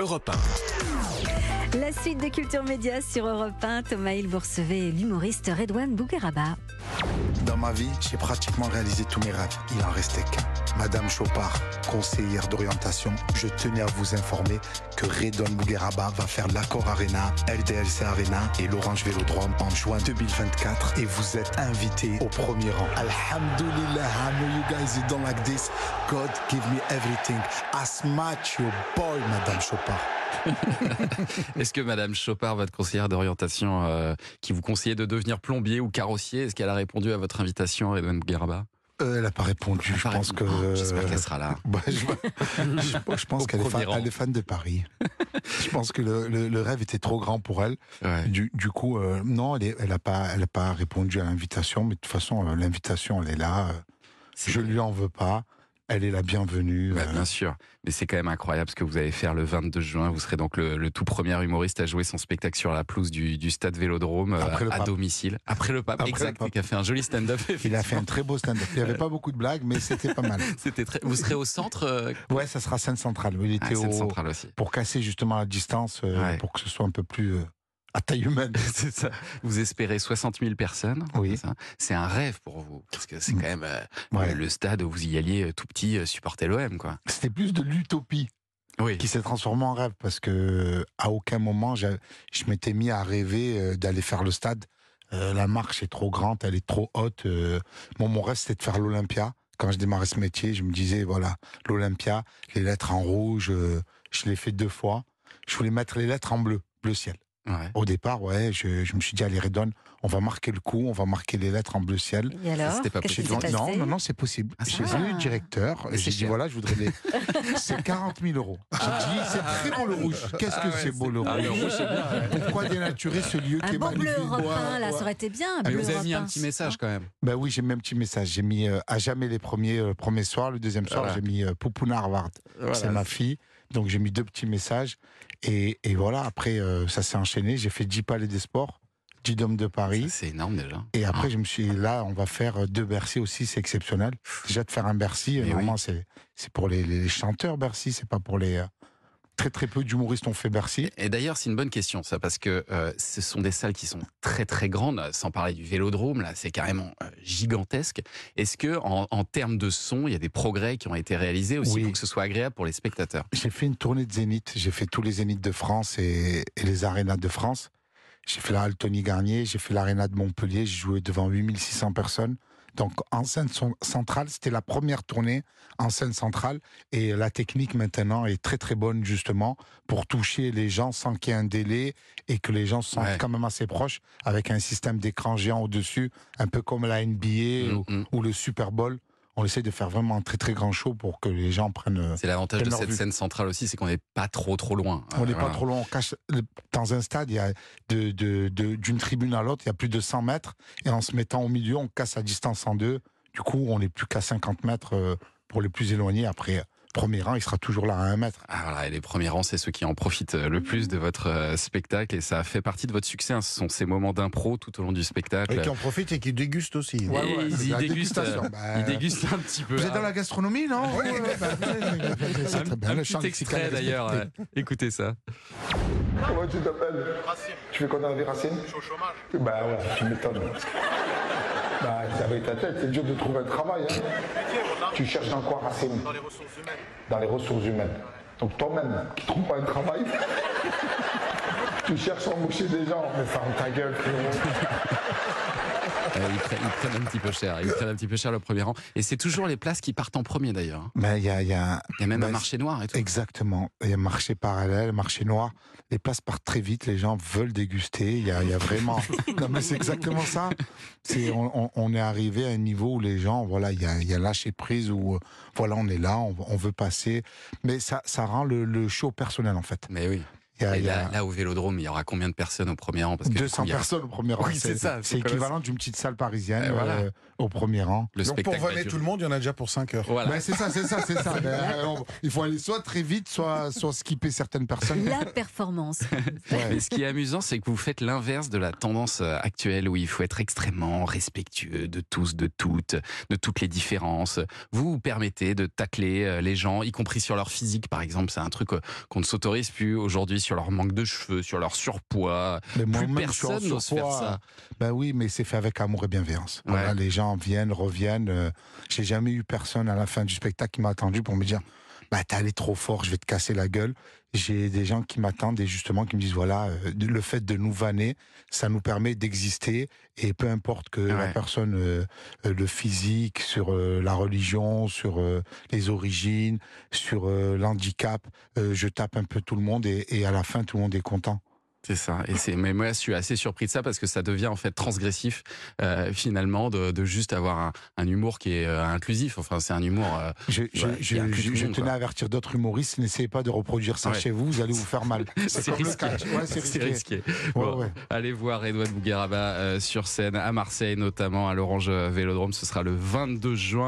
Europe La suite de Culture Média sur Europe 1. Thomas Hill, vous recevez l'humoriste Redouane Bougueraba. Dans ma vie, j'ai pratiquement réalisé tous mes rêves. Il en restait qu'un. Madame Chopard, conseillère d'orientation, je tenais à vous informer que Redon Bougueraba va faire l'Accord Arena, LDLC Arena et l'Orange Vélodrome en juin 2024 et vous êtes invité au premier rang. Alhamdulillah, I know you guys you don't like this. God give me everything. I smash your boy, Madame Chopard. Est-ce que Madame Chopard, votre conseillère d'orientation, euh, qui vous conseillait de devenir plombier ou carrossier, est-ce qu'elle a répondu à votre invitation, Redouane Bougueraba Euh, elle n'a pas répondu. Je pense que. Oh, J'espère euh, qu'elle sera là. bah, je, je- je pense qu'elle est, fan, est de Paris. je pense que le, le- le rêve était trop grand pour elle. Ouais. Du, du coup, euh, non, elle n'a elle pas, elle a pas répondu à l'invitation, mais de toute façon, euh, l'invitation, elle est là. euh, Je lui en veux pas. Elle est la bienvenue. Bah, euh, bien sûr, mais c'est quand même incroyable ce que vous allez faire le 22 juin. Vous serez donc le, le tout premier humoriste à jouer son spectacle sur la pelouse du, du stade Vélodrome euh, Après à domicile. Après le pape, Après exact, qui a fait un joli stand-up. il a fait un très beau stand-up. Il n'y avait pas beaucoup de blagues, mais c'était pas mal. C'était très. Vous serez au centre. euh, Ouais, ça sera scène centrale. Il à était au, centrale aussi. pour casser justement la distance, euh, Ouais. pour que ce soit un peu plus euh, à taille humaine. c'est ça. Vous espérez 60 000 personnes. Oui. c'est un rêve pour vous, parce que c'est quand même euh, Ouais. le stade où vous y alliez euh, tout petit euh, supporter l'OM, quoi. C'était plus de l'utopie. Oui. qui s'est transformé en rêve parce que à aucun moment je m'étais mis à rêver d'aller faire le stade. Euh, la marche est trop grande, elle est trop haute. euh. Bon, mon rêve c'était de faire l'Olympia. Quand je démarrais ce métier, je me disais voilà l'Olympia, les lettres en rouge. je l'ai fait deux fois. Je voulais mettre les lettres en bleu, bleu ciel. Ouais. Au départ, ouais, je, je me suis dit allez Redon, on va marquer le coup, on va marquer les lettres en bleu ciel. Et alors C'était pas dit, non, non, non, c'est possible. Ah, J'ai vu le directeur, Mais j'ai dit voilà, je voudrais les. c'est 40 000 euros. J'ai dit, c'est très beau le rouge. Qu'est-ce Ah que ouais, c'est beau le ah, rouge le rouge, c'est bien, ouais. Pourquoi dénaturer ce lieu qui Un est bon magnifique? bleu 1, là, ouais. ça aurait été bien. Mais vous avez mis un petit 1. message quand même. Ben oui, j'ai mis un petit message. J'ai mis euh, à jamais les premiers, euh, premier soir, le deuxième soir, Voilà. j'ai mis euh, Poupouna Harvard. C'est ma fille. Donc j'ai mis deux petits messages. Et, et voilà, après, euh, ça s'est enchaîné. J'ai fait 10 palais des sports, 10 dômes de Paris. C'est énorme déjà. Et après, je me suis là, on va faire euh, deux Bercy aussi, c'est exceptionnel. Déjà de faire un Bercy, euh, Mais normalement c'est c'est pour les, les chanteurs Bercy, c'est pas pour les euh, très très peu d'humoristes ont fait Bercy. Et d'ailleurs, c'est une bonne question, ça, parce que euh, ce sont des salles qui sont très très grandes, sans parler du vélodrome, là, c'est carrément euh, gigantesque. Est-ce que, en, en termes de son, il y a des progrès qui ont été réalisés aussi Oui. pour que ce soit agréable pour les spectateurs? J'ai fait une tournée de Zénith, j'ai fait tous les Zéniths de France et, et les arénas de France. J'ai fait la Halle Tony Garnier, j'ai fait l'aréna de Montpellier, j'ai joué devant 8600 personnes. Donc en scène centrale, c'était la première tournée en scène centrale et la technique maintenant est très très bonne justement pour toucher les gens sans qu'il y ait un délai et que les gens se sentent Ouais. quand même assez proches avec un système d'écran géant au-dessus, un peu comme la NBA Mm, mm. ou le Super Bowl. On essaie de faire vraiment un très très grand show pour que les gens prennent... euh, C'est l'avantage de cette vue. scène centrale aussi, c'est qu'on n'est pas trop trop loin. On Euh, n'est pas voilà. trop loin. On cache dans un stade, il y a de, de- de- d'une tribune à l'autre, il y a plus de 100 mètres. Et en se mettant au milieu, on casse la distance en deux. Du coup, on n'est plus qu'à 50 mètres euh, pour les plus éloignés. Après, premier rang, il sera toujours là à un mètre. Ah, voilà, et les premiers rangs, c'est ceux qui en profitent euh, le plus de votre euh, spectacle et ça fait partie de votre succès. hein. Ce sont ces moments d'impro tout au long du spectacle. Et qui en profitent et qui dégustent aussi. Et Ouais, ouais, ils, dégustent, euh, Bah, ils dégustent un petit peu. Vous êtes dans la gastronomie, non Ouais, bah, c'est un, très bien. un Le petit extrait d'ailleurs. euh, écoutez ça. Comment tu t'appelles? Racine. Tu fais quoi dans la vie, Racine Je suis au chômage. Bah ouais, tu m'étonnes. Bah, c'est avec ta tête, c'est dur de trouver un travail. Hein. Tu cherches dans quoi, Racine Dans les ressources humaines. Dans les ressources humaines. Donc toi-même, qui trouves pas un travail, tu cherches à embaucher des gens. Mais ferme ta gueule, frérot. Euh, ils, prennent, ils prennent un petit peu cher. Ils prennent un petit peu cher le premier rang. Et c'est toujours les places qui partent en premier d'ailleurs. Mais il y a, y a- y a même un bah, marché noir et tout. Exactement. Il y a marché parallèle, marché noir. Les places partent très vite, les gens veulent déguster. Il y a, il y a vraiment. non, mais c'est exactement ça. C'est, on, on- on est arrivé à un niveau où les gens, voilà, il y a, y a lâché prise, où euh, voilà, on est là, on, on veut passer. Mais ça, ça rend le, le show personnel, en fait. Mais oui. Il y a, Et il y a là, là, au Vélodrome, il y aura combien de personnes au premier rang? Parce que du 200 coup, il y a- personnes au premier rang. Oui, c'est ça, c'est équivalent d'une petite salle parisienne Euh, voilà. euh, au premier rang. Le Donc pour spectacle va vanner durer. tout le monde, il y en a déjà pour 5 heures. Voilà. Ben, c'est ça, c'est ça, c'est ça. Ben, euh, il faut aller soit très vite, soit, soit skipper certaines personnes. La performance. Ouais. Mais ce qui est amusant, c'est que vous faites l'inverse de la tendance euh, actuelle où il faut être extrêmement respectueux de tous, de toutes, de toutes les différences. Vous vous permettez de tacler les gens, y compris sur leur physique, par exemple. C'est un truc qu'on ne s'autorise plus aujourd'hui sur leur manque de cheveux, sur leur surpoids. Mais Plus suis en personne n'ose faire ça. Ben oui, mais c'est fait avec amour et bienveillance. Voilà, les gens viennent, reviennent. euh, J'ai jamais eu personne à la fin du spectacle qui m'a attendu pour me dire bah t'es allé trop fort, je vais te casser la gueule. J'ai des gens qui m'attendent et justement qui me disent voilà, euh, le fait de nous vanner, ça nous permet d'exister et peu importe que la personne, euh, euh, le physique, sur euh, la religion, sur euh, les origines, sur l'handicap, je tape un peu tout le monde et, et à la fin tout le monde est content. C'est ça. Et c'est, mais moi, je suis assez surpris de ça parce que ça devient en fait transgressif euh, finalement de, de juste avoir un, un humour qui est euh, inclusif. Enfin, c'est un humour. euh, Je, Ouais, monde, tenais quoi. à avertir d'autres humoristes, n'essayez pas de reproduire ça Ouais. chez vous, vous allez vous faire mal. c'est risqué. Ouais, risqué. Bon. Allez voir Edouard Bougueraba euh, sur scène à Marseille, notamment à l'Orange Vélodrome. Ce sera le 22 juin.